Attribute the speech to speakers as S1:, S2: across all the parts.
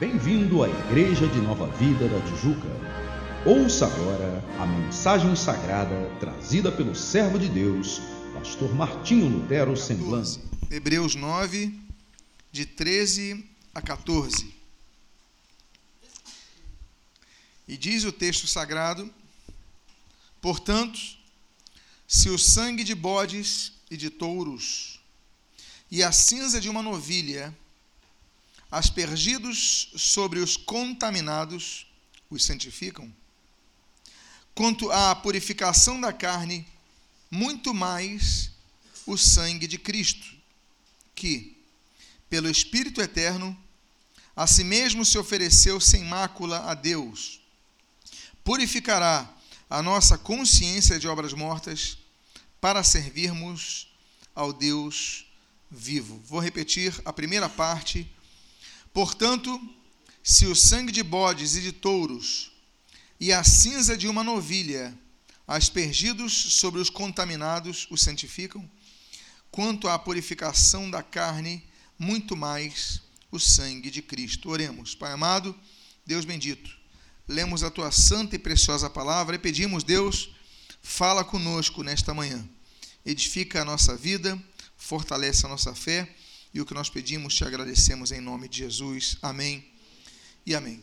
S1: Bem-vindo à Igreja de Nova Vida da Tijuca. Ouça agora a mensagem sagrada trazida pelo servo de Deus, pastor Martinho Lutero Semblante.
S2: Hebreus 9, de 13 a 14. E diz o texto sagrado: Portanto, se o sangue de bodes e de touros e a cinza de uma novilha aspergidos sobre os contaminados, os santificam. Quanto à purificação da carne, muito mais o sangue de Cristo, que, pelo Espírito Eterno, a si mesmo se ofereceu sem mácula a Deus, purificará a nossa consciência de obras mortas para servirmos ao Deus vivo. Vou repetir a primeira parte Portanto, se o sangue de bodes e de touros e a cinza de uma novilha, aspergidos sobre os contaminados, os santificam, quanto à purificação da carne, muito mais o sangue de Cristo. Oremos. Pai amado, Deus bendito, lemos a tua santa e preciosa palavra e pedimos, Deus, fala conosco nesta manhã. Edifica a nossa vida, fortalece a nossa fé e o que nós pedimos, te agradecemos em nome de Jesus. Amém e amém.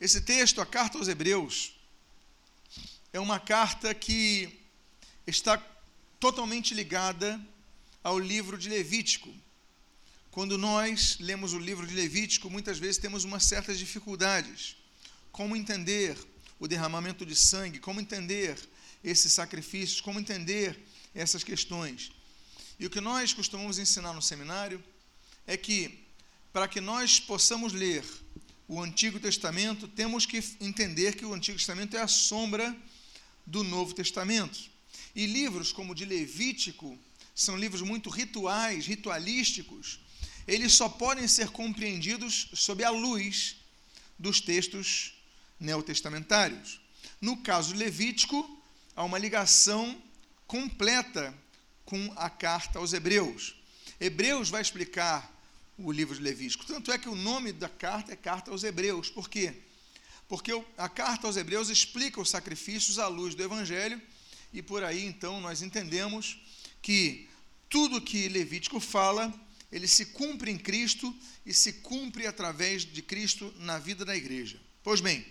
S2: Esse texto, a carta aos Hebreus, é uma carta que está totalmente ligada ao livro de Levítico. Quando nós lemos o livro de Levítico, muitas vezes temos umas certas dificuldades. Como entender o derramamento de sangue, como entender esses sacrifícios, como entender essas questões. E o que nós costumamos ensinar no seminário é que, para que nós possamos ler o Antigo Testamento, temos que entender que o Antigo Testamento é a sombra do Novo Testamento. E livros como o de Levítico são livros muito rituais, ritualísticos. Eles só podem ser compreendidos sob a luz dos textos neotestamentários. No caso Levítico, há uma ligação completa com a carta aos Hebreus. Hebreus vai explicar o livro de Levítico. Tanto é que o nome da carta é Carta aos Hebreus. Por quê? Porque a carta aos Hebreus explica os sacrifícios à luz do Evangelho, e por aí então nós entendemos que tudo que Levítico fala, ele se cumpre em Cristo e se cumpre através de Cristo na vida da igreja. Pois bem,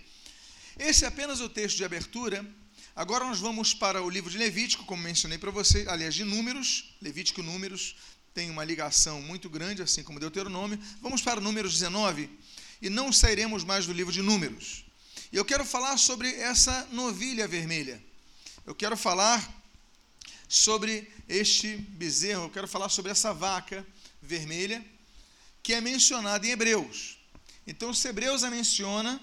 S2: esse é apenas o texto de abertura Agora nós vamos para o livro de Levítico, como mencionei para você, aliás, de Números, Levítico e Números tem uma ligação muito grande, assim como Deuteronômio. Vamos para Números 19 e não sairemos mais do livro de Números. E eu quero falar sobre essa novilha vermelha. Eu quero falar sobre este bezerro, eu quero falar sobre essa vaca vermelha que é mencionada em Hebreus. Então, se Hebreus a menciona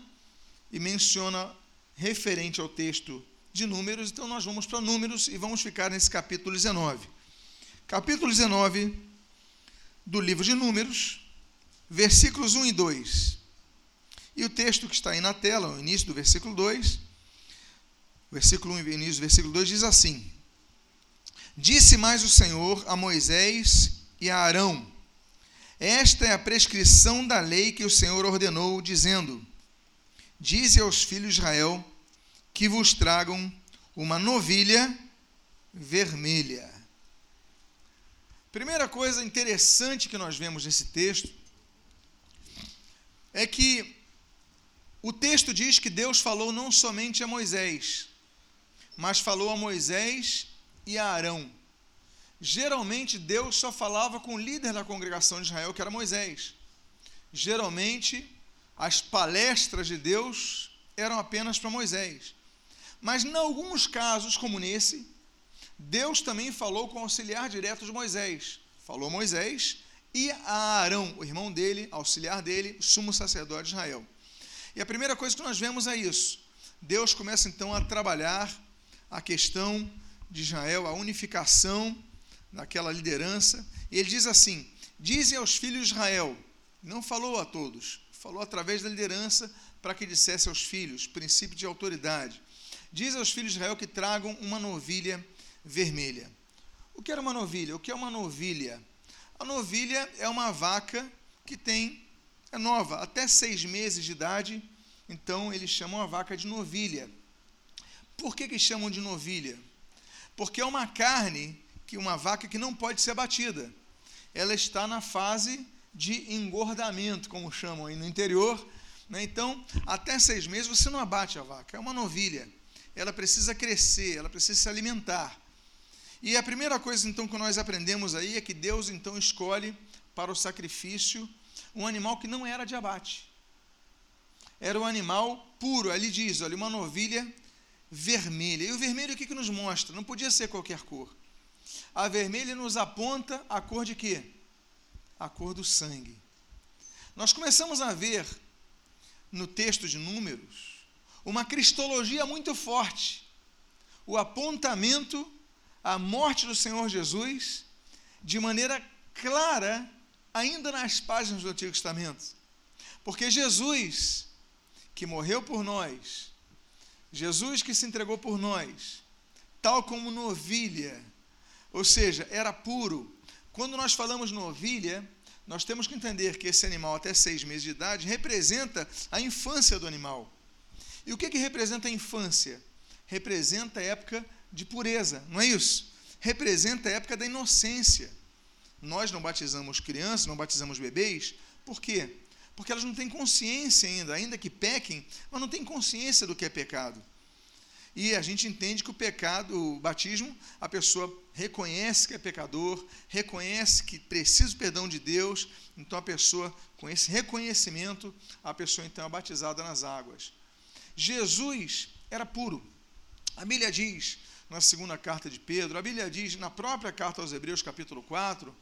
S2: e menciona referente ao texto de Números, então nós vamos para Números e vamos ficar nesse capítulo 19. Capítulo 19 do livro de Números, versículos 1 e 2. E o texto que está aí na tela, o início do versículo 2, versículo 1 e início do versículo 2 diz assim: Disse mais o Senhor a Moisés e a Arão: Esta é a prescrição da lei que o Senhor ordenou, dizendo: Dize aos filhos de Israel: que vos tragam uma novilha vermelha. Primeira coisa interessante que nós vemos nesse texto é que o texto diz que Deus falou não somente a Moisés, mas falou a Moisés e a Arão. Geralmente Deus só falava com o líder da congregação de Israel, que era Moisés. Geralmente as palestras de Deus eram apenas para Moisés. Mas em alguns casos, como nesse, Deus também falou com o auxiliar direto de Moisés. Falou Moisés e a Arão, o irmão dele, auxiliar dele, sumo sacerdote de Israel. E a primeira coisa que nós vemos é isso. Deus começa então a trabalhar a questão de Israel, a unificação daquela liderança. E ele diz assim: Dizem aos filhos de Israel, não falou a todos, falou através da liderança para que dissesse aos filhos, princípio de autoridade. Diz aos filhos de Israel que tragam uma novilha vermelha. O que era uma novilha? O que é uma novilha? A novilha é uma vaca que tem é nova, até seis meses de idade, então eles chamam a vaca de novilha. Por que, que chamam de novilha? Porque é uma carne, que uma vaca que não pode ser abatida. Ela está na fase de engordamento, como chamam aí no interior. Né? Então, até seis meses você não abate a vaca, é uma novilha. Ela precisa crescer, ela precisa se alimentar. E a primeira coisa então que nós aprendemos aí é que Deus então escolhe para o sacrifício um animal que não era de abate. Era um animal puro, ali diz, olha, uma novilha vermelha. E o vermelho o que, que nos mostra? Não podia ser qualquer cor. A vermelha nos aponta a cor de quê? A cor do sangue. Nós começamos a ver no texto de Números uma cristologia muito forte. O apontamento à morte do Senhor Jesus de maneira clara ainda nas páginas do Antigo Testamento. Porque Jesus, que morreu por nós, Jesus que se entregou por nós, tal como novilha, ou seja, era puro. Quando nós falamos novilha, nós temos que entender que esse animal, até seis meses de idade, representa a infância do animal. E o que, que representa a infância? Representa a época de pureza, não é isso? Representa a época da inocência. Nós não batizamos crianças, não batizamos bebês, por quê? Porque elas não têm consciência ainda, ainda que pequem, mas não têm consciência do que é pecado. E a gente entende que o pecado, o batismo, a pessoa reconhece que é pecador, reconhece que precisa do perdão de Deus, então a pessoa, com esse reconhecimento, a pessoa então é batizada nas águas. Jesus era puro. A Bíblia diz na segunda carta de Pedro, a Bíblia diz na própria carta aos Hebreus, capítulo 4,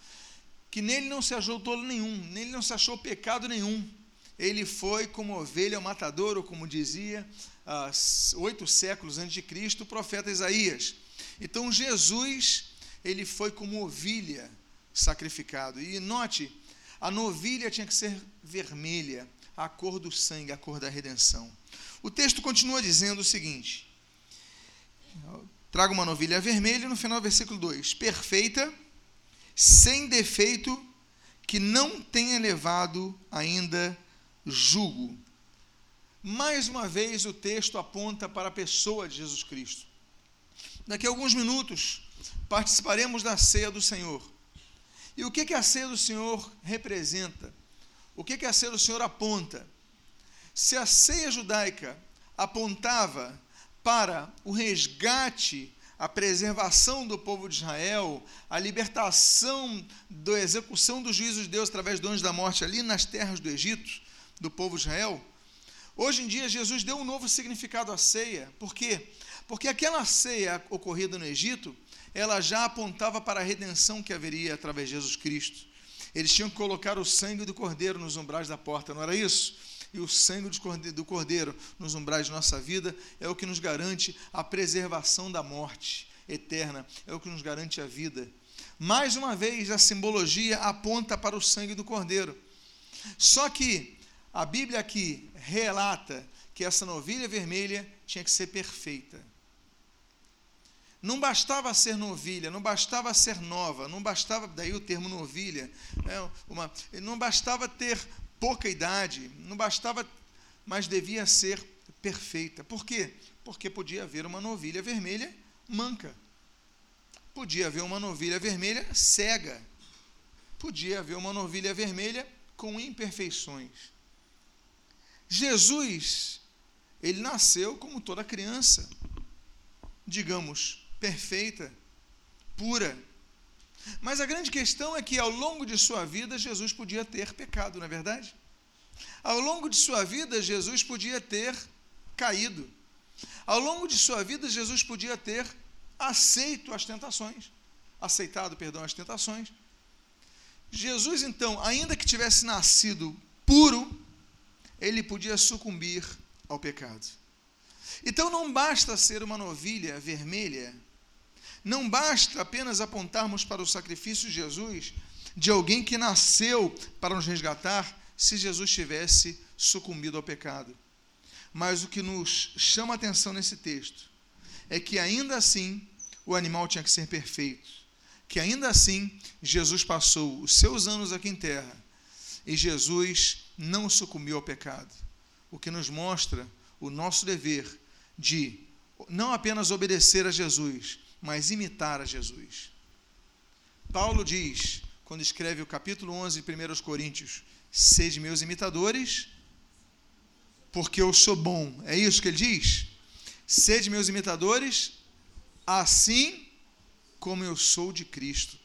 S2: que nele não se achou tolo nenhum, nele não se achou pecado nenhum. Ele foi como ovelha ao matador, ou como dizia, ah, oito séculos antes de Cristo, o profeta Isaías. Então Jesus, ele foi como ovelha sacrificado. E note, a novilha tinha que ser vermelha, a cor do sangue, a cor da redenção. O texto continua dizendo o seguinte: Traga uma novilha vermelha, no final do versículo 2: perfeita, sem defeito, que não tenha levado ainda jugo. Mais uma vez o texto aponta para a pessoa de Jesus Cristo. Daqui a alguns minutos participaremos da ceia do Senhor. E o que, que a ceia do Senhor representa? O que, que a ceia do Senhor aponta? Se a ceia judaica apontava para o resgate, a preservação do povo de Israel, a libertação da execução dos juízos de Deus através do anjo da morte ali nas terras do Egito, do povo de Israel. Hoje em dia, Jesus deu um novo significado à ceia. Por quê? Porque aquela ceia ocorrida no Egito, ela já apontava para a redenção que haveria através de Jesus Cristo. Eles tinham que colocar o sangue do cordeiro nos umbrais da porta, não era isso? E o sangue do cordeiro nos umbrais de nossa vida é o que nos garante a preservação da morte eterna, é o que nos garante a vida. Mais uma vez, a simbologia aponta para o sangue do cordeiro. Só que a Bíblia aqui relata que essa novilha vermelha tinha que ser perfeita. Não bastava ser novilha, não bastava ser nova, não bastava, daí o termo novilha, é uma, não bastava ter pouca idade, não bastava, mas devia ser perfeita. Por quê? Porque podia haver uma novilha vermelha manca. Podia haver uma novilha vermelha cega. Podia haver uma novilha vermelha com imperfeições. Jesus, ele nasceu como toda criança, digamos, perfeita, pura, mas a grande questão é que ao longo de sua vida, Jesus podia ter pecado, não é verdade? Ao longo de sua vida, Jesus podia ter caído. Ao longo de sua vida, Jesus podia ter aceito as tentações, aceitado, perdão, as tentações. Jesus, então, ainda que tivesse nascido puro, ele podia sucumbir ao pecado. Então não basta ser uma novilha vermelha não basta apenas apontarmos para o sacrifício de Jesus, de alguém que nasceu para nos resgatar, se Jesus tivesse sucumbido ao pecado. Mas o que nos chama a atenção nesse texto é que ainda assim o animal tinha que ser perfeito, que ainda assim Jesus passou os seus anos aqui em terra e Jesus não sucumbiu ao pecado, o que nos mostra o nosso dever de não apenas obedecer a Jesus, mas imitar a Jesus. Paulo diz, quando escreve o capítulo 11 de 1 Coríntios: Sede meus imitadores, porque eu sou bom. É isso que ele diz? Sede meus imitadores, assim como eu sou de Cristo.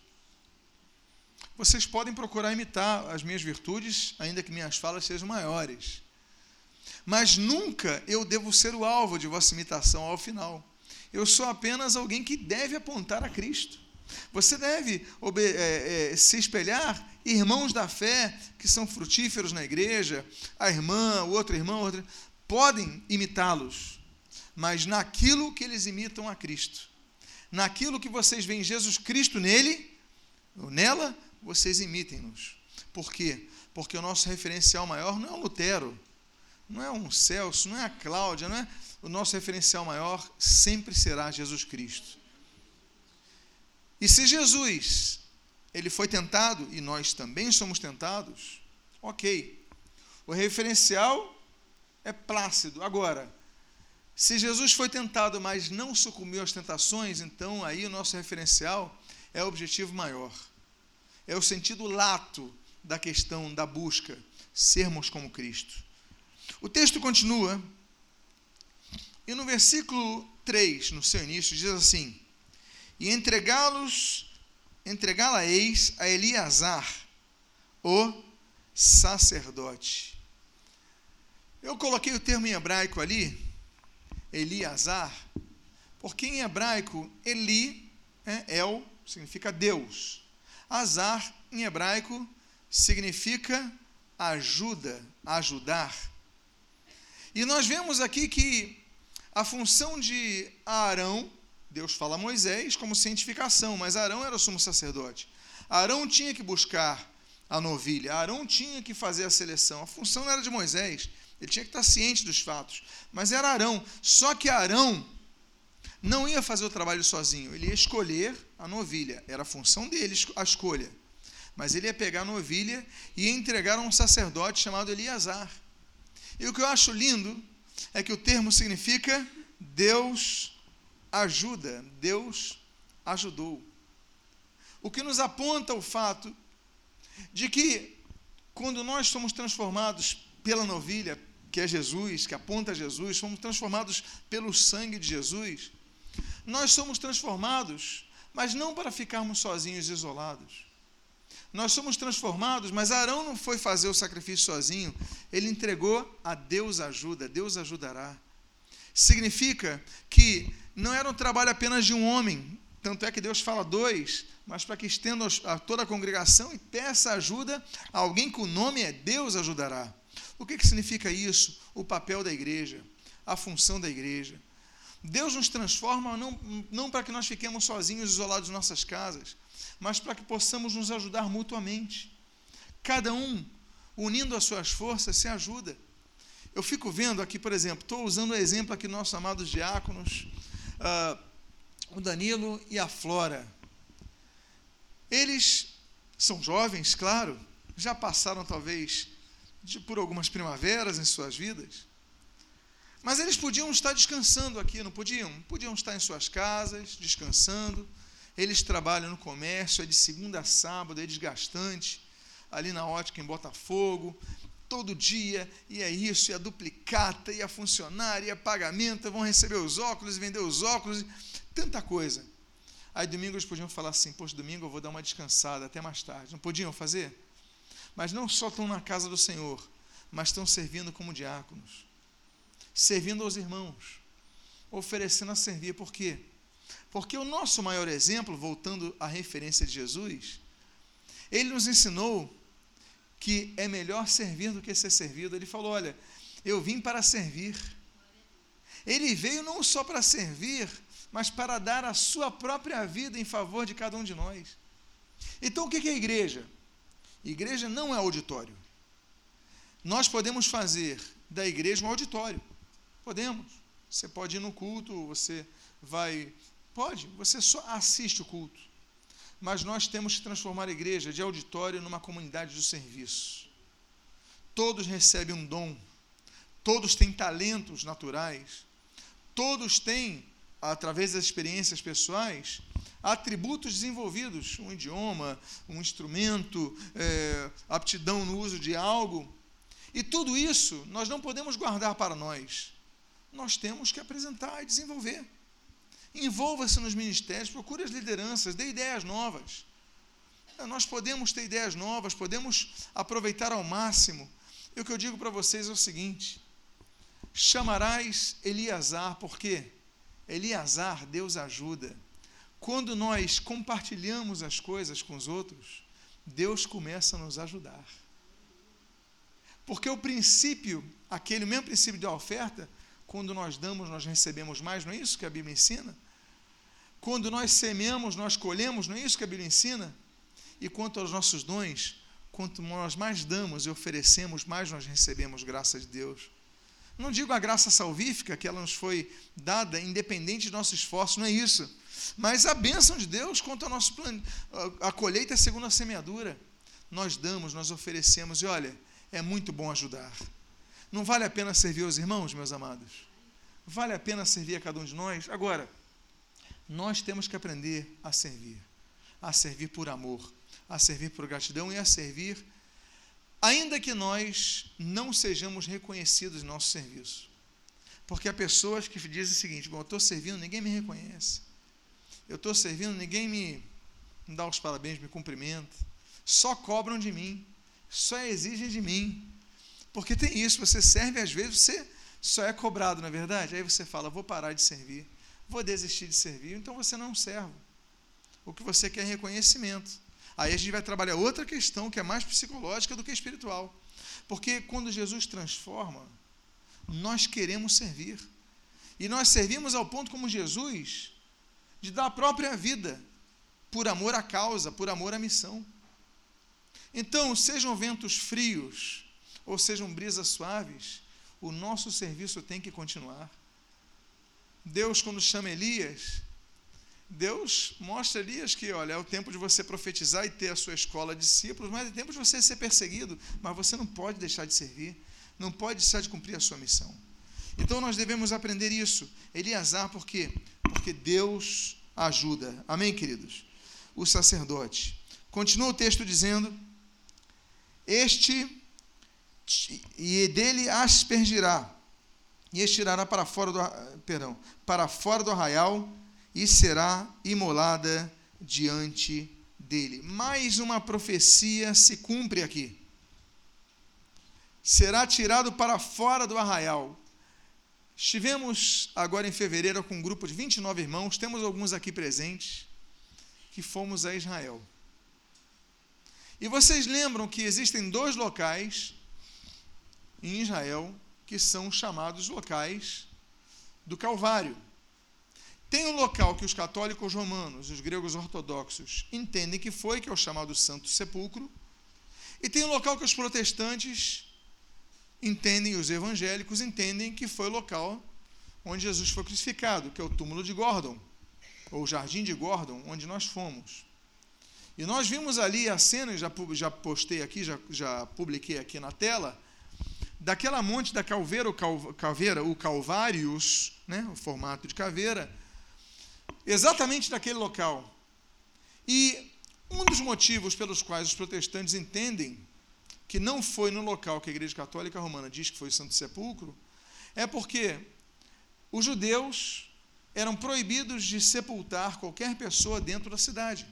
S2: Vocês podem procurar imitar as minhas virtudes, ainda que minhas falas sejam maiores. Mas nunca eu devo ser o alvo de vossa imitação ao final. Eu sou apenas alguém que deve apontar a Cristo. Você deve é, é, se espelhar irmãos da fé que são frutíferos na igreja, a irmã, o outro irmão, outra, podem imitá-los, mas naquilo que eles imitam a Cristo, naquilo que vocês veem Jesus Cristo nele, ou nela, vocês imitem-nos. Por quê? Porque o nosso referencial maior não é o Lutero, não é um Celso, não é a Cláudia, não é o nosso referencial maior sempre será Jesus Cristo. E se Jesus ele foi tentado e nós também somos tentados, ok. O referencial é plácido. Agora, se Jesus foi tentado, mas não sucumbiu às tentações, então aí o nosso referencial é o objetivo maior. É o sentido lato da questão da busca, sermos como Cristo. O texto continua, e no versículo 3, no seu início, diz assim: E entregá-los entregá-la-eis a Eliasar, o sacerdote. Eu coloquei o termo em hebraico ali, Eliasar, porque em hebraico Eli é El, significa Deus. Azar, em hebraico, significa ajuda, ajudar. E nós vemos aqui que a função de Arão Deus fala a Moisés como cientificação, mas Arão era o sumo sacerdote. Arão tinha que buscar a novilha, Arão tinha que fazer a seleção. A função não era de Moisés, ele tinha que estar ciente dos fatos, mas era Arão. Só que Arão não ia fazer o trabalho sozinho, ele ia escolher a novilha, era a função dele a escolha. Mas ele ia pegar a novilha e entregar a um sacerdote chamado Eliasar. E o que eu acho lindo é que o termo significa Deus ajuda, Deus ajudou. O que nos aponta o fato de que, quando nós somos transformados pela novilha, que é Jesus, que aponta a Jesus, somos transformados pelo sangue de Jesus, nós somos transformados, mas não para ficarmos sozinhos, isolados. Nós somos transformados, mas Arão não foi fazer o sacrifício sozinho, ele entregou a Deus ajuda, Deus ajudará. Significa que não era um trabalho apenas de um homem, tanto é que Deus fala dois, mas para que estenda a toda a congregação e peça ajuda a alguém que o nome é Deus ajudará. O que, que significa isso? O papel da igreja, a função da igreja. Deus nos transforma não, não para que nós fiquemos sozinhos, isolados em nossas casas, mas para que possamos nos ajudar mutuamente. Cada um, unindo as suas forças, se ajuda. Eu fico vendo aqui, por exemplo, estou usando o exemplo aqui dos nossos amados diáconos, uh, o Danilo e a Flora. Eles são jovens, claro, já passaram talvez de, por algumas primaveras em suas vidas, mas eles podiam estar descansando aqui, não podiam? Podiam estar em suas casas, descansando. Eles trabalham no comércio, é de segunda a sábado, é desgastante, ali na ótica em Botafogo, todo dia, e é isso, e a duplicata, e a funcionária, e a pagamento, vão receber os óculos, vender os óculos, tanta coisa. Aí domingo eles podiam falar assim, poxa, domingo eu vou dar uma descansada até mais tarde. Não podiam fazer? Mas não só estão na casa do Senhor, mas estão servindo como diáconos, servindo aos irmãos, oferecendo a servir. Por quê? Porque o nosso maior exemplo, voltando à referência de Jesus, ele nos ensinou que é melhor servir do que ser servido. Ele falou: Olha, eu vim para servir. Ele veio não só para servir, mas para dar a sua própria vida em favor de cada um de nós. Então, o que é igreja? Igreja não é auditório. Nós podemos fazer da igreja um auditório. Podemos. Você pode ir no culto, você vai. Pode, você só assiste o culto mas nós temos que transformar a igreja de auditório numa comunidade do serviço. todos recebem um dom, todos têm talentos naturais, todos têm, através das experiências pessoais, atributos desenvolvidos, um idioma, um instrumento, é, aptidão no uso de algo. E tudo isso nós não podemos guardar para nós. Nós temos que apresentar e desenvolver. Envolva-se nos ministérios, procure as lideranças, dê ideias novas. Nós podemos ter ideias novas, podemos aproveitar ao máximo. E o que eu digo para vocês é o seguinte: chamarás Eliasar, por quê? Eliasar, Deus ajuda. Quando nós compartilhamos as coisas com os outros, Deus começa a nos ajudar. Porque o princípio, aquele mesmo princípio da oferta, quando nós damos, nós recebemos mais, não é isso que a Bíblia ensina? Quando nós semeamos, nós colhemos, não é isso que a Bíblia ensina? E quanto aos nossos dons, quanto nós mais damos e oferecemos, mais nós recebemos graça de Deus. Não digo a graça salvífica, que ela nos foi dada independente de nosso esforço, não é isso. Mas a bênção de Deus quanto ao nosso plano, a colheita segundo a semeadura. Nós damos, nós oferecemos, e olha, é muito bom ajudar. Não vale a pena servir os irmãos, meus amados? Vale a pena servir a cada um de nós? Agora, nós temos que aprender a servir. A servir por amor, a servir por gratidão e a servir, ainda que nós não sejamos reconhecidos em nosso serviço. Porque há pessoas que dizem o seguinte: bom, eu estou servindo, ninguém me reconhece eu estou servindo, ninguém me, me dá os parabéns, me cumprimenta. Só cobram de mim, só exigem de mim. Porque tem isso, você serve, às vezes você só é cobrado, não é verdade? Aí você fala, vou parar de servir, vou desistir de servir, então você não é um servo. O que você quer é reconhecimento. Aí a gente vai trabalhar outra questão que é mais psicológica do que espiritual. Porque quando Jesus transforma, nós queremos servir. E nós servimos ao ponto como Jesus de dar a própria vida por amor à causa, por amor à missão. Então, sejam ventos frios ou sejam brisas suaves, o nosso serviço tem que continuar. Deus, quando chama Elias, Deus mostra a Elias que, olha, é o tempo de você profetizar e ter a sua escola de discípulos, mas é tempo de você ser perseguido, mas você não pode deixar de servir, não pode deixar de cumprir a sua missão. Então nós devemos aprender isso. Eliasar, por quê? Porque Deus ajuda. Amém, queridos? O sacerdote. Continua o texto dizendo: Este e dele aspergirá e estirará para fora do perdão, para fora do arraial e será imolada diante dele. Mais uma profecia se cumpre aqui. Será tirado para fora do arraial. Estivemos agora em fevereiro com um grupo de 29 irmãos, temos alguns aqui presentes, que fomos a Israel. E vocês lembram que existem dois locais em Israel que são chamados locais do Calvário. Tem um local que os católicos romanos, os gregos ortodoxos, entendem que foi, que é o chamado Santo Sepulcro, e tem um local que os protestantes entendem, os evangélicos entendem que foi o local onde Jesus foi crucificado, que é o túmulo de Gordon, ou o jardim de Gordon, onde nós fomos. E nós vimos ali a cena, já, já postei aqui, já, já publiquei aqui na tela, daquela monte da caveira, o, cal, caveira, o Calvários, né, o formato de caveira, exatamente naquele local. E um dos motivos pelos quais os protestantes entendem que não foi no local que a Igreja Católica Romana diz que foi o Santo Sepulcro, é porque os judeus eram proibidos de sepultar qualquer pessoa dentro da cidade.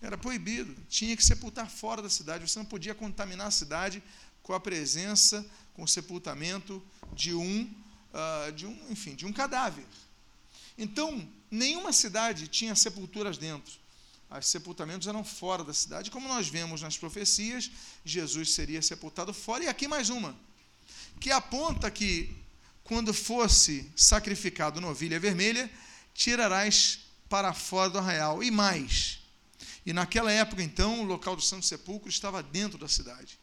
S2: Era proibido, tinha que sepultar fora da cidade, você não podia contaminar a cidade com a presença, com o sepultamento de um, uh, de um, enfim, de um cadáver. Então, nenhuma cidade tinha sepulturas dentro os sepultamentos eram fora da cidade. Como nós vemos nas profecias, Jesus seria sepultado fora. E aqui mais uma, que aponta que quando fosse sacrificado novilha vermelha, tirarás para fora do arraial. E mais. E naquela época, então, o local do Santo Sepulcro estava dentro da cidade.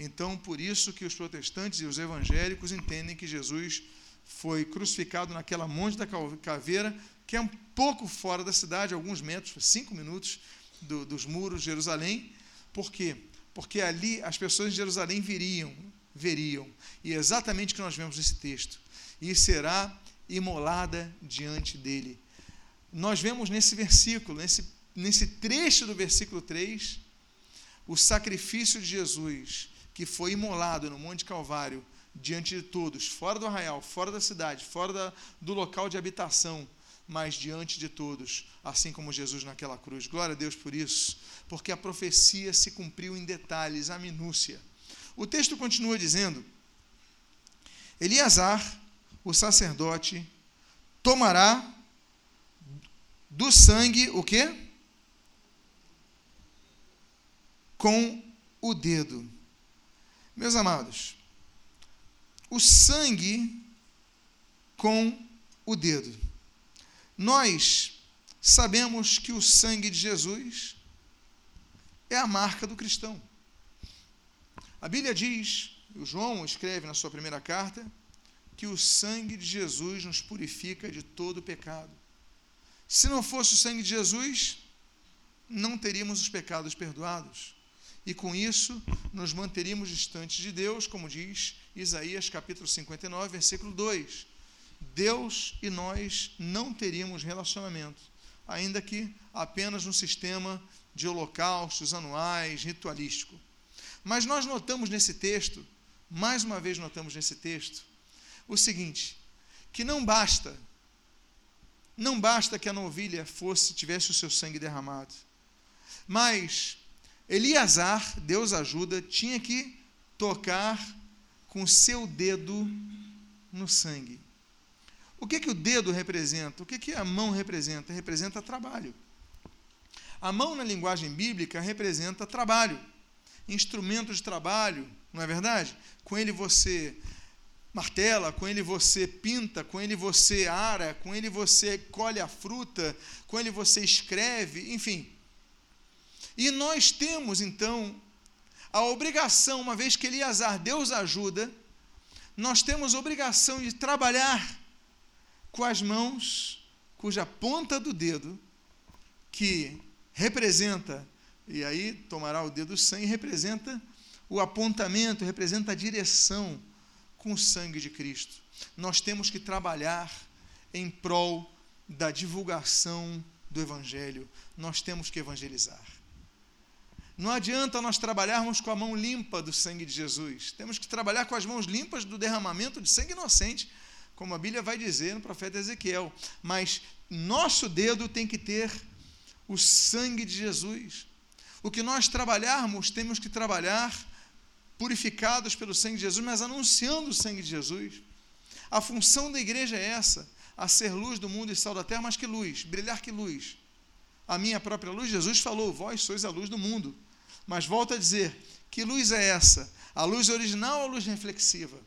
S2: Então, por isso que os protestantes e os evangélicos entendem que Jesus foi crucificado naquela monte da caveira que é um pouco fora da cidade, alguns metros, cinco minutos do, dos muros de Jerusalém. Por quê? porque ali as pessoas de Jerusalém viriam, veriam, e é exatamente o que nós vemos nesse texto, e será imolada diante dele. Nós vemos nesse versículo, nesse, nesse trecho do versículo 3, o sacrifício de Jesus, que foi imolado no Monte Calvário, diante de todos, fora do arraial, fora da cidade, fora da, do local de habitação, mas diante de todos, assim como Jesus naquela cruz. Glória a Deus por isso, porque a profecia se cumpriu em detalhes, a minúcia. O texto continua dizendo: Eliasar, o sacerdote, tomará do sangue o quê? Com o dedo. Meus amados, o sangue com o dedo. Nós sabemos que o sangue de Jesus é a marca do cristão. A Bíblia diz, o João escreve na sua primeira carta, que o sangue de Jesus nos purifica de todo pecado. Se não fosse o sangue de Jesus, não teríamos os pecados perdoados. E com isso, nos manteríamos distantes de Deus, como diz Isaías capítulo 59, versículo 2. Deus e nós não teríamos relacionamento, ainda que apenas no sistema de holocaustos anuais, ritualístico. Mas nós notamos nesse texto, mais uma vez notamos nesse texto, o seguinte: que não basta, não basta que a novilha fosse, tivesse o seu sangue derramado, mas Eliasar, Deus ajuda, tinha que tocar com seu dedo no sangue. O que, que o dedo representa? O que, que a mão representa? Representa trabalho. A mão, na linguagem bíblica, representa trabalho, instrumento de trabalho, não é verdade? Com ele você martela, com ele você pinta, com ele você ara, com ele você colhe a fruta, com ele você escreve, enfim. E nós temos, então, a obrigação, uma vez que Eliasar, Deus ajuda, nós temos a obrigação de trabalhar com as mãos cuja ponta do dedo, que representa, e aí tomará o dedo sangue, representa o apontamento, representa a direção com o sangue de Cristo. Nós temos que trabalhar em prol da divulgação do Evangelho, nós temos que evangelizar. Não adianta nós trabalharmos com a mão limpa do sangue de Jesus, temos que trabalhar com as mãos limpas do derramamento de sangue inocente como a Bíblia vai dizer no profeta Ezequiel. Mas nosso dedo tem que ter o sangue de Jesus. O que nós trabalharmos, temos que trabalhar purificados pelo sangue de Jesus, mas anunciando o sangue de Jesus. A função da igreja é essa: a ser luz do mundo e sal da terra, mas que luz, brilhar que luz. A minha própria luz, Jesus falou: Vós sois a luz do mundo. Mas volta a dizer: que luz é essa? A luz original ou a luz reflexiva?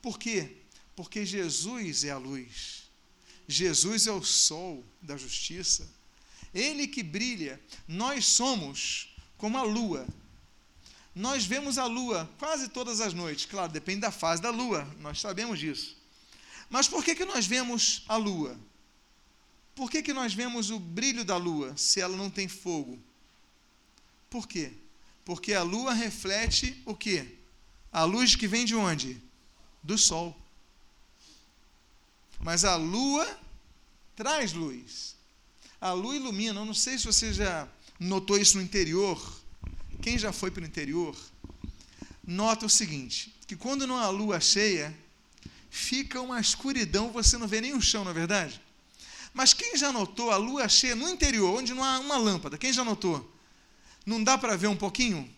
S2: Por quê? Porque Jesus é a luz. Jesus é o sol da justiça. Ele que brilha. Nós somos como a lua. Nós vemos a lua quase todas as noites. Claro, depende da fase da lua, nós sabemos disso. Mas por que, que nós vemos a lua? Por que, que nós vemos o brilho da lua se ela não tem fogo? Por quê? Porque a lua reflete o quê? A luz que vem de onde? Do sol. Mas a lua traz luz. A lua ilumina. Eu não sei se você já notou isso no interior. Quem já foi para o interior, nota o seguinte: que quando não há lua cheia, fica uma escuridão, você não vê nem o chão, não é verdade? Mas quem já notou a lua cheia no interior, onde não há uma lâmpada? Quem já notou? Não dá para ver um pouquinho?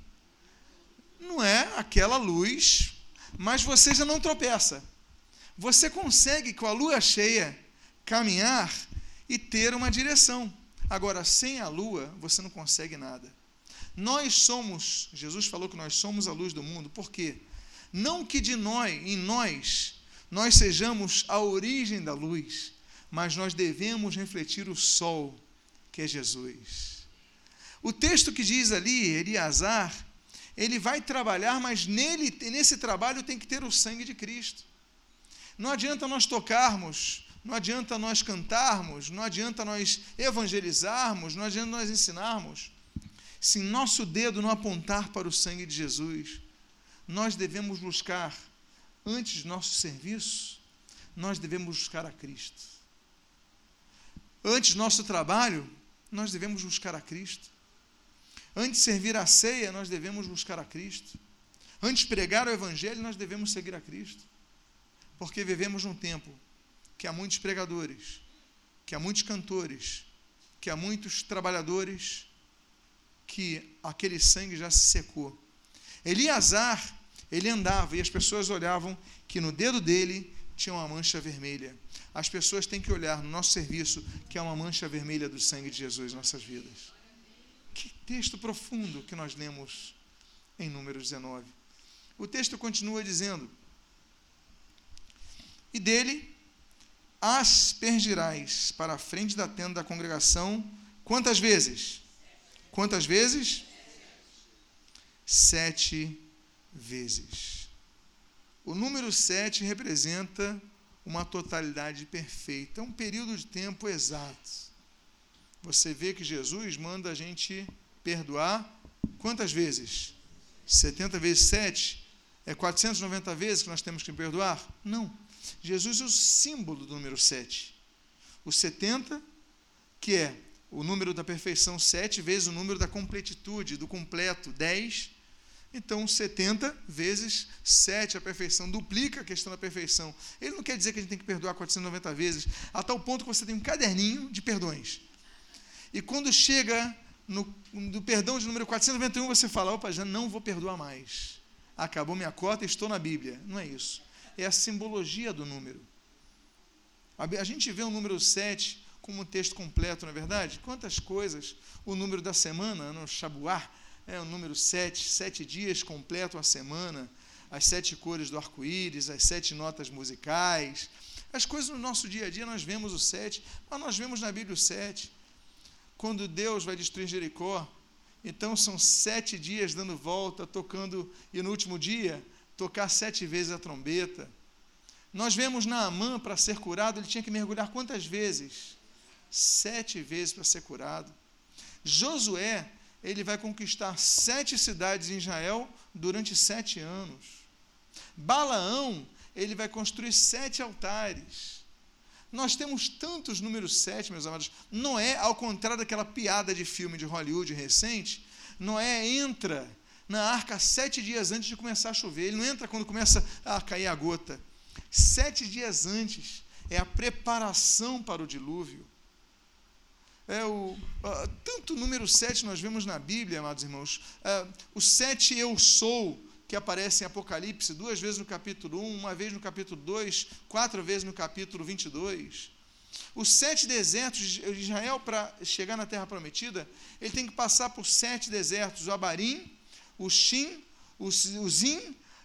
S2: Não é aquela luz, mas você já não tropeça você consegue, com a lua cheia, caminhar e ter uma direção. Agora, sem a lua, você não consegue nada. Nós somos, Jesus falou que nós somos a luz do mundo, por quê? Não que de nós, em nós, nós sejamos a origem da luz, mas nós devemos refletir o sol, que é Jesus. O texto que diz ali, Eliasar, ele vai trabalhar, mas nele, nesse trabalho tem que ter o sangue de Cristo. Não adianta nós tocarmos, não adianta nós cantarmos, não adianta nós evangelizarmos, não adianta nós ensinarmos, se nosso dedo não apontar para o sangue de Jesus, nós devemos buscar, antes de nosso serviço, nós devemos buscar a Cristo. Antes do nosso trabalho, nós devemos buscar a Cristo. Antes de servir a ceia, nós devemos buscar a Cristo. Antes de pregar o Evangelho, nós devemos seguir a Cristo. Porque vivemos num tempo que há muitos pregadores, que há muitos cantores, que há muitos trabalhadores, que aquele sangue já se secou. Eliasar, ele andava e as pessoas olhavam que no dedo dele tinha uma mancha vermelha. As pessoas têm que olhar no nosso serviço que há uma mancha vermelha do sangue de Jesus em nossas vidas. Que texto profundo que nós lemos em Números 19. O texto continua dizendo: E dele aspergirás para a frente da tenda da congregação quantas vezes? Quantas vezes? Sete vezes. O número sete representa uma totalidade perfeita, um período de tempo exato. Você vê que Jesus manda a gente perdoar quantas vezes? 70 vezes 7? É 490 vezes que nós temos que perdoar? Não. Jesus é o símbolo do número 7. O 70, que é o número da perfeição, 7 vezes o número da completitude, do completo, 10. Então, 70 vezes 7, a perfeição, duplica a questão da perfeição. Ele não quer dizer que a gente tem que perdoar 490 vezes, a tal ponto que você tem um caderninho de perdões. E quando chega no, no perdão de número 491, você fala: opa, já não vou perdoar mais. Acabou minha cota, estou na Bíblia. Não é isso é a simbologia do número. A gente vê o número 7 como um texto completo, não é verdade? Quantas coisas o número da semana, no Shabuar, é o número 7, sete dias completo a semana, as sete cores do arco-íris, as sete notas musicais. As coisas no nosso dia a dia nós vemos o 7, mas nós vemos na Bíblia o 7. Quando Deus vai destruir Jericó, então são sete dias dando volta, tocando, e no último dia tocar sete vezes a trombeta. Nós vemos Naamã, para ser curado, ele tinha que mergulhar quantas vezes? Sete vezes para ser curado. Josué, ele vai conquistar sete cidades em Israel durante sete anos. Balaão, ele vai construir sete altares. Nós temos tantos números sete, meus amados. Noé, ao contrário daquela piada de filme de Hollywood recente, Noé entra na arca sete dias antes de começar a chover. Ele não entra quando começa a cair a gota. Sete dias antes é a preparação para o dilúvio. É o, uh, tanto número sete nós vemos na Bíblia, amados irmãos. Uh, o sete eu sou, que aparece em Apocalipse, duas vezes no capítulo 1, uma vez no capítulo 2, quatro vezes no capítulo 22. Os sete desertos de Israel, para chegar na terra prometida, ele tem que passar por sete desertos: o Abarim, o Shin, o, Zin,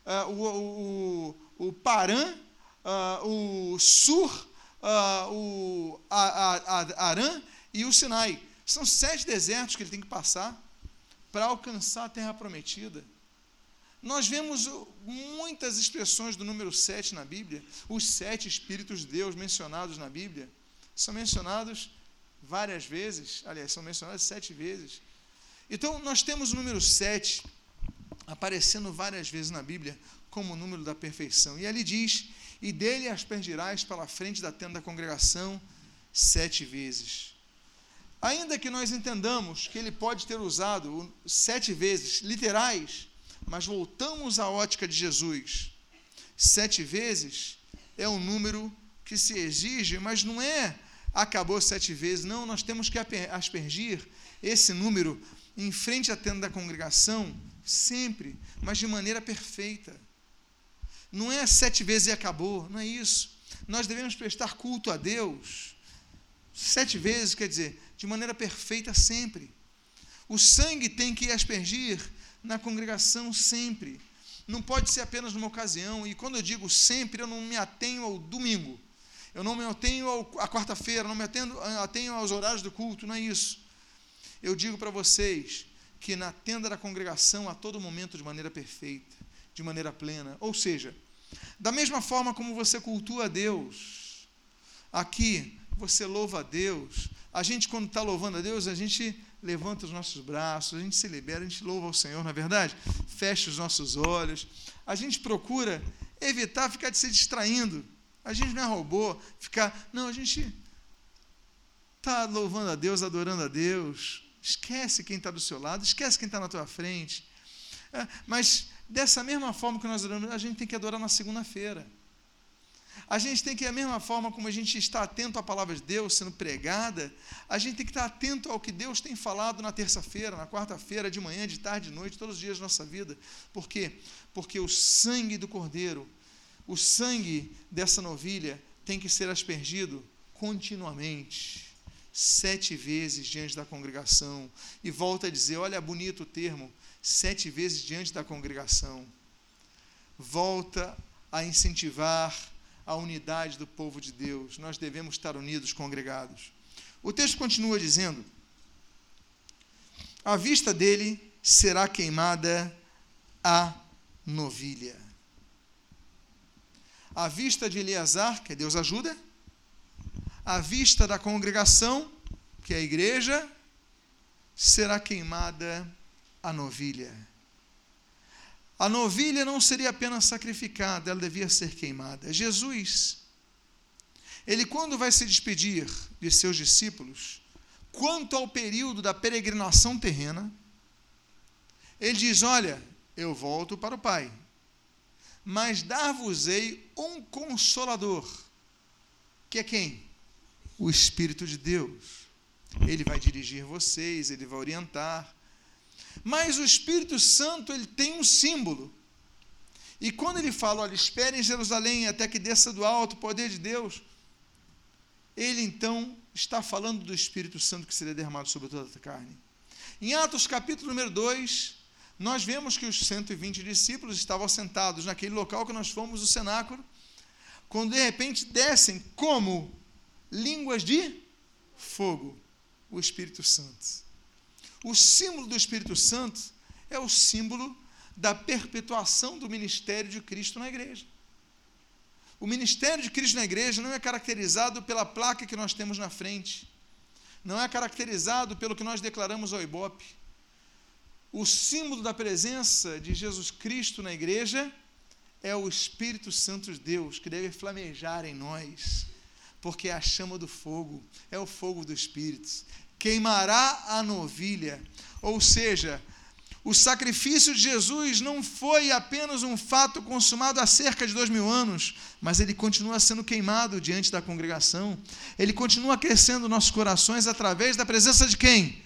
S2: uh, o, o, o Paran, uh, o Sur, uh, o Arã e o Sinai. São sete desertos que ele tem que passar para alcançar a terra prometida. Nós vemos muitas expressões do número sete na Bíblia. Os sete Espíritos de Deus mencionados na Bíblia são mencionados várias vezes, aliás, são mencionados sete vezes. Então, nós temos o número sete aparecendo várias vezes na Bíblia como o número da perfeição. E ali diz: E dele aspergirás pela frente da tenda da congregação sete vezes. Ainda que nós entendamos que ele pode ter usado sete vezes literais, mas voltamos à ótica de Jesus. Sete vezes é um número que se exige, mas não é acabou sete vezes. Não, nós temos que aspergir esse número em frente à tenda da congregação sempre, mas de maneira perfeita. Não é sete vezes e acabou, não é isso. Nós devemos prestar culto a Deus sete vezes, quer dizer, de maneira perfeita sempre. O sangue tem que aspergir na congregação sempre. Não pode ser apenas numa ocasião. E quando eu digo sempre, eu não me atenho ao domingo. Eu não me atenho à quarta-feira, não me atenho, atenho aos horários do culto, não é isso. Eu digo para vocês, que na tenda da congregação a todo momento de maneira perfeita, de maneira plena. Ou seja, da mesma forma como você cultua a Deus, aqui você louva a Deus. A gente, quando está louvando a Deus, a gente levanta os nossos braços, a gente se libera, a gente louva ao Senhor, na é verdade? Fecha os nossos olhos. A gente procura evitar ficar de se distraindo. A gente não é robô, ficar. Não, a gente está louvando a Deus, adorando a Deus. Esquece quem está do seu lado, esquece quem está na tua frente. É, mas dessa mesma forma que nós adoramos, a gente tem que adorar na segunda-feira. A gente tem que, da mesma forma como a gente está atento à palavra de Deus sendo pregada, a gente tem que estar atento ao que Deus tem falado na terça-feira, na quarta-feira, de manhã, de tarde, de noite, todos os dias da nossa vida. Por quê? Porque o sangue do Cordeiro, o sangue dessa novilha, tem que ser aspergido continuamente, sete vezes diante da congregação. E volta a dizer: olha, bonito o termo, sete vezes diante da congregação. Volta a incentivar a unidade do povo de Deus. Nós devemos estar unidos, congregados. O texto continua dizendo: A vista dele será queimada a novilha. A vista de Eleazar, que Deus ajuda, a vista da congregação, que é a igreja, será queimada a novilha. A novilha não seria apenas sacrificada, ela devia ser queimada. Jesus, ele quando vai se despedir de seus discípulos, quanto ao período da peregrinação terrena, ele diz: Olha, eu volto para o Pai, mas dar-vos-ei um consolador, que é quem? O Espírito de Deus. Ele vai dirigir vocês, ele vai orientar, mas o Espírito Santo ele tem um símbolo. E quando ele fala, olha, espere em Jerusalém até que desça do alto o poder de Deus, ele então está falando do Espírito Santo que seria derramado sobre toda a carne. Em Atos capítulo número 2, nós vemos que os 120 discípulos estavam sentados naquele local que nós fomos, o cenáculo, quando de repente descem como línguas de fogo o Espírito Santo. O símbolo do Espírito Santo é o símbolo da perpetuação do ministério de Cristo na igreja. O ministério de Cristo na igreja não é caracterizado pela placa que nós temos na frente, não é caracterizado pelo que nós declaramos ao Ibope. O símbolo da presença de Jesus Cristo na igreja é o Espírito Santo de Deus, que deve flamejar em nós, porque é a chama do fogo, é o fogo do Espírito, queimará a novilha. Ou seja, o sacrifício de Jesus não foi apenas um fato consumado há cerca de dois mil anos, mas ele continua sendo queimado diante da congregação. Ele continua aquecendo nossos corações através da presença de quem?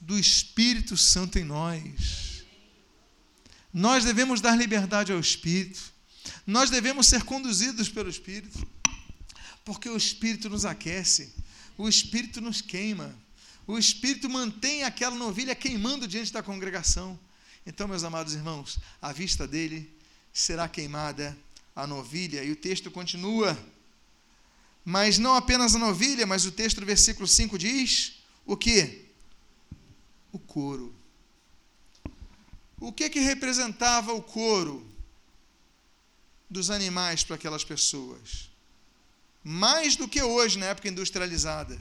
S2: Do Espírito Santo em nós. Nós devemos dar liberdade ao Espírito. Nós devemos ser conduzidos pelo Espírito. Porque o Espírito nos aquece, o Espírito nos queima o Espírito mantém aquela novilha queimando diante da congregação. Então, meus amados irmãos, a vista dele será queimada a novilha. E o texto continua. Mas não apenas a novilha, mas o texto do versículo 5 diz o que? O couro. O que que representava o couro dos animais para aquelas pessoas? Mais do que hoje, na época industrializada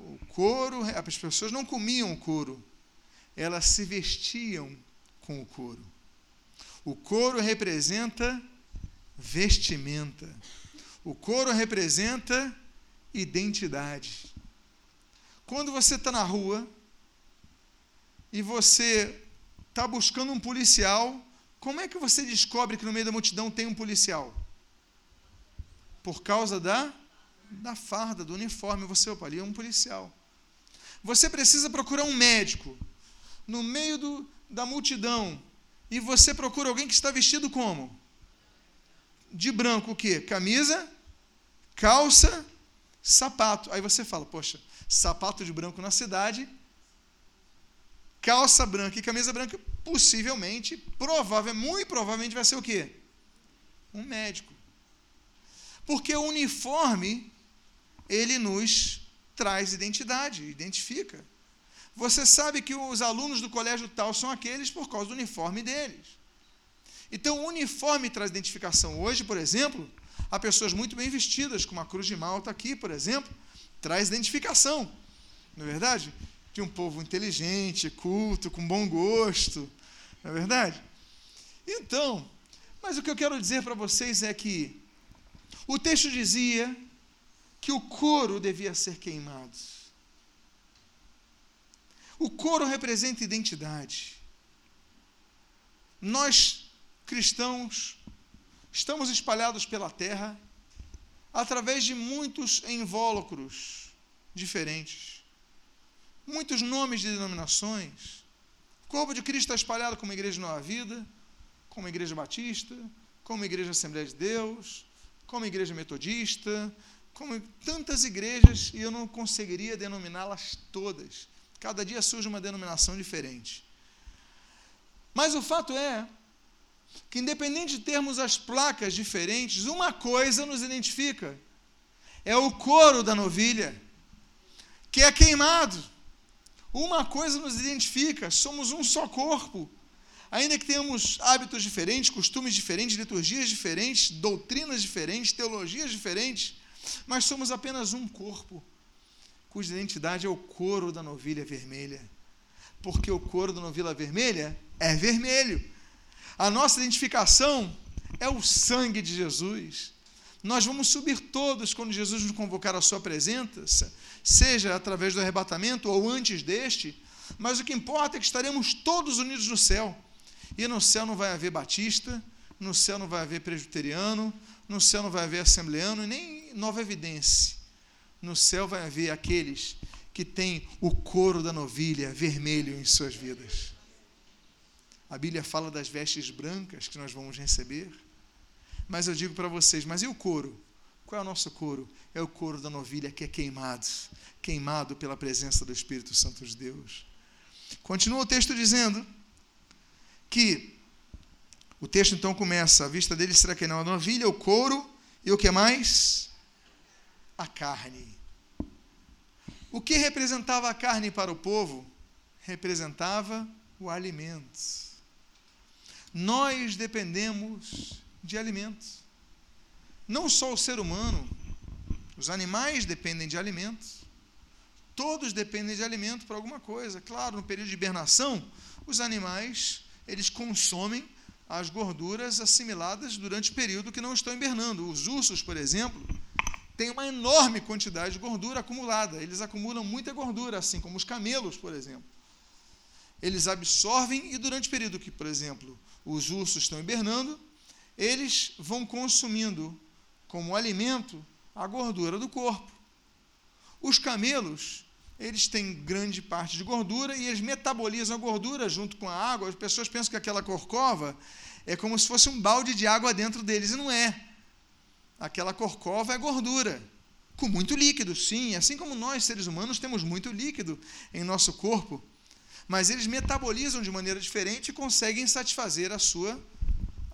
S2: o couro, as pessoas não comiam o couro, elas se vestiam com o couro. O couro representa vestimenta. O couro representa identidade. Quando você está na rua e você está buscando um policial, como é que você descobre que no meio da multidão tem um policial? Por causa da da farda, do uniforme. Você, opa, ali é um policial. Você precisa procurar um médico no meio do, da multidão e você procura alguém que está vestido como? De branco, o quê? Camisa, calça, sapato. Aí você fala, poxa, sapato de branco na cidade, calça branca e camisa branca, possivelmente, provável, muito provavelmente vai ser o quê? Um médico. Porque o uniforme ele nos traz identidade, identifica. Você sabe que os alunos do colégio tal são aqueles por causa do uniforme deles. Então, o uniforme traz identificação. Hoje, por exemplo, há pessoas muito bem vestidas, com uma cruz de malta aqui, por exemplo, traz identificação. Não é verdade? de um povo inteligente, culto, com bom gosto, não é verdade? Então, mas o que eu quero dizer para vocês é que o texto dizia que o couro devia ser queimado. O couro representa identidade. Nós, cristãos, estamos espalhados pela terra através de muitos invólucros diferentes, muitos nomes de denominações. O corpo de Cristo está espalhado como Igreja Nova Vida, como Igreja Batista, como Igreja Assembleia de Deus, como Igreja Metodista, como tantas igrejas, e eu não conseguiria denominá-las todas. Cada dia surge uma denominação diferente. Mas o fato é que, independente de termos as placas diferentes, uma coisa nos identifica: é o couro da novilha, que é queimado. Uma coisa nos identifica: somos um só corpo. Ainda que tenhamos hábitos diferentes, costumes diferentes, liturgias diferentes, doutrinas diferentes, teologias diferentes, mas somos apenas um corpo, cuja identidade é o couro da novilha vermelha. Porque o couro da novilha vermelha é vermelho. A nossa identificação é o sangue de Jesus. Nós vamos subir todos quando Jesus nos convocar à sua presença, seja através do arrebatamento ou antes deste, mas o que importa é que estaremos todos unidos no céu. E no céu não vai haver batista, no céu não vai haver presbiteriano, no céu não vai haver assembleano e nem nova evidência. No céu vai haver aqueles que têm o couro da novilha vermelho em suas vidas. A Bíblia fala das vestes brancas que nós vamos receber. Mas eu digo para vocês, mas e o couro? Qual é o nosso couro? É o couro da novilha que é queimado, queimado pela presença do Espírito Santo de Deus. Continua o texto dizendo que o texto então começa: a vista dele será que não a novilha, o couro e o que mais? A carne. O que representava a carne para o povo? Representava o alimento. Nós dependemos de alimentos. Não só o ser humano, os animais dependem de alimentos. Todos dependem de alimento para alguma coisa. Claro, no período de hibernação, os animais, eles consomem as gorduras assimiladas durante o período que não estão hibernando. Os ursos, por exemplo, têm uma enorme quantidade de gordura acumulada. Eles acumulam muita gordura, assim como os camelos, por exemplo. Eles absorvem e durante o período que, por exemplo, os ursos estão hibernando, eles vão consumindo como alimento a gordura do corpo. Os camelos, eles têm grande parte de gordura e eles metabolizam a gordura junto com a água. As pessoas pensam que aquela corcova é como se fosse um balde de água dentro deles, e não é. Aquela corcova é gordura, com muito líquido, sim, assim como nós, seres humanos, temos muito líquido em nosso corpo mas eles metabolizam de maneira diferente e conseguem satisfazer a sua,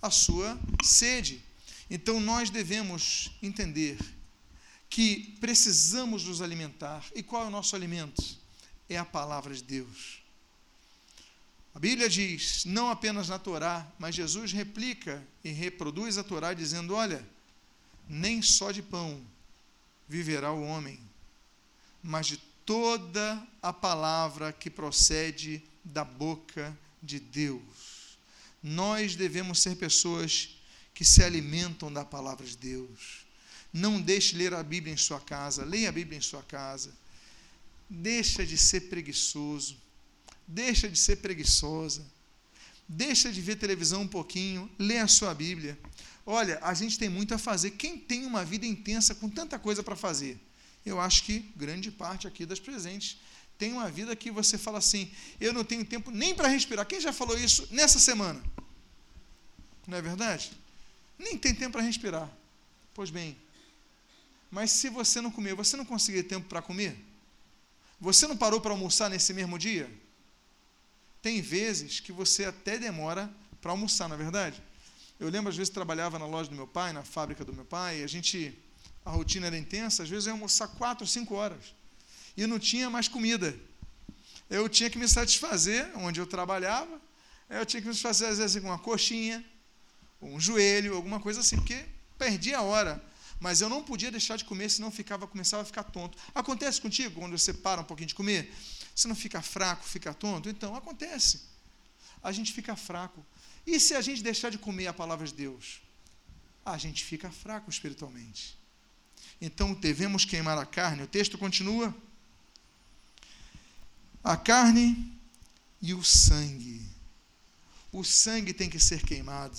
S2: a sua sede. Então nós devemos entender que precisamos nos alimentar. E qual é o nosso alimento? É a palavra de Deus. A Bíblia diz, não apenas na Torá, mas Jesus replica e reproduz a Torá dizendo: olha, nem só de pão viverá o homem, mas de toda a palavra que procede da boca de Deus. Nós devemos ser pessoas que se alimentam da palavra de Deus. Não deixe ler a Bíblia em sua casa, leia a Bíblia em sua casa. Deixa de ser preguiçoso, deixa de ser preguiçosa. Deixa de ver televisão um pouquinho, lê a sua Bíblia. Olha, a gente tem muito a fazer. Quem tem uma vida intensa com tanta coisa para fazer? eu acho que grande parte aqui das presentes tem uma vida que você fala assim: eu não tenho tempo nem para respirar. Quem já falou isso nessa semana? Não é verdade? Nem tem tempo para respirar. Pois bem, mas se você não comer, você não conseguir tempo para comer? Você não parou para almoçar nesse mesmo dia? Tem vezes que você até demora para almoçar, na é verdade? Eu lembro, às vezes, trabalhava na loja do meu pai, na fábrica do meu pai, e a gente a rotina era intensa, às vezes eu ia almoçar quatro, cinco horas e não tinha mais comida. Eu tinha que me satisfazer onde eu trabalhava, eu tinha que me satisfazer às vezes com uma coxinha, um joelho, alguma coisa assim, porque perdia a hora. Mas eu não podia deixar de comer, senão ficava, começava a ficar tonto. Acontece contigo quando você para um pouquinho de comer? Você não fica fraco, fica tonto? Então, acontece. A gente fica fraco. E se a gente deixar de comer a palavra de Deus? A gente fica fraco espiritualmente. Então, devemos queimar a carne. O texto continua. A carne e o sangue. O sangue tem que ser queimado.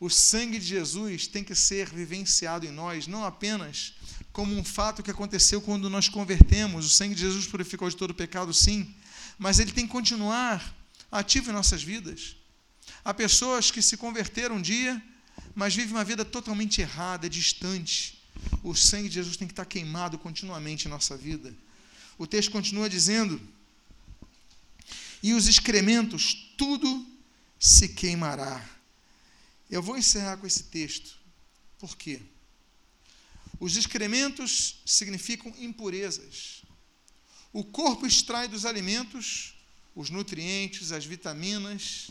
S2: O sangue de Jesus tem que ser vivenciado em nós, não apenas como um fato que aconteceu quando nós convertemos. O sangue de Jesus purificou de todo pecado, sim, mas ele tem que continuar ativo em nossas vidas. Há pessoas que se converteram um dia, mas vivem uma vida totalmente errada, distante. O sangue de Jesus tem que estar queimado continuamente em nossa vida. O texto continua dizendo: E os excrementos, tudo se queimará. Eu vou encerrar com esse texto. Por quê? Os excrementos significam impurezas. O corpo extrai dos alimentos os nutrientes, as vitaminas,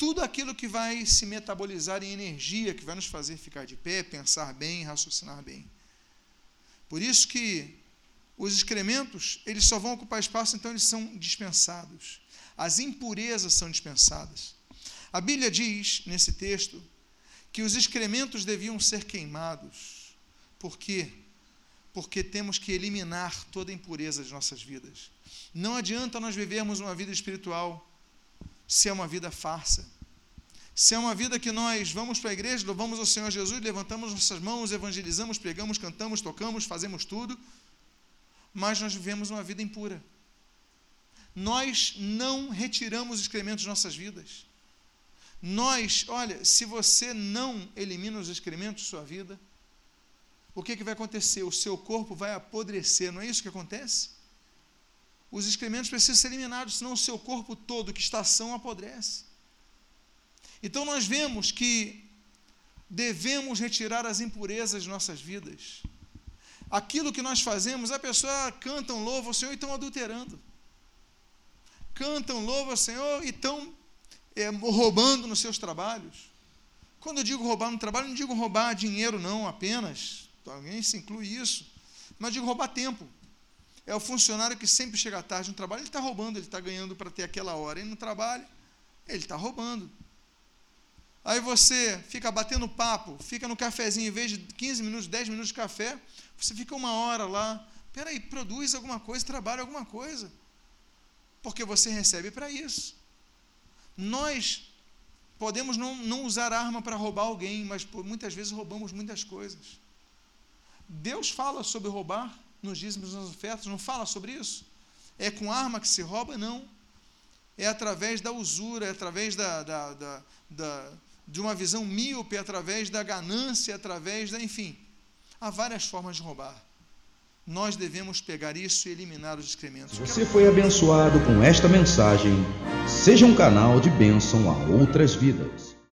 S2: tudo aquilo que vai se metabolizar em energia, que vai nos fazer ficar de pé, pensar bem, raciocinar bem. Por isso que os excrementos, eles só vão ocupar espaço, então eles são dispensados. As impurezas são dispensadas. A Bíblia diz, nesse texto, que os excrementos deviam ser queimados. Por quê? Porque temos que eliminar toda impureza de nossas vidas. Não adianta nós vivermos uma vida espiritual se é uma vida farsa. Se é uma vida que nós vamos para a igreja, louvamos ao Senhor Jesus, levantamos nossas mãos, evangelizamos, pregamos, cantamos, tocamos, fazemos tudo, mas nós vivemos uma vida impura. Nós não retiramos os excrementos de nossas vidas. Nós, olha, se você não elimina os excrementos de sua vida, o que, que vai acontecer? O seu corpo vai apodrecer, não é isso que acontece? Os excrementos precisam ser eliminados, senão o seu corpo todo, que está são, apodrece. Então nós vemos que devemos retirar as impurezas de nossas vidas. Aquilo que nós fazemos, a pessoa canta um louvo ao Senhor e estão adulterando. Cantam louvo ao Senhor e estão é, roubando nos seus trabalhos. Quando eu digo roubar no trabalho, não digo roubar dinheiro, não, apenas. Alguém se inclui isso. Mas digo roubar tempo. É o funcionário que sempre chega tarde no trabalho, ele está roubando, ele está ganhando para ter aquela hora. E no trabalho, ele está roubando. Aí você fica batendo papo, fica no cafezinho, em vez de 15 minutos, 10 minutos de café, você fica uma hora lá. Peraí, produz alguma coisa, trabalha alguma coisa. Porque você recebe para isso. Nós podemos não, não usar arma para roubar alguém, mas muitas vezes roubamos muitas coisas. Deus fala sobre roubar nos dízimos nas ofertas, não fala sobre isso? É com arma que se rouba? Não. É através da usura, é através da, da, da, da de uma visão míope, é através da ganância, é através da. Enfim, há várias formas de roubar. Nós devemos pegar isso e eliminar os excrementos.
S1: Você foi abençoado com esta mensagem. Seja um canal de bênção a outras vidas.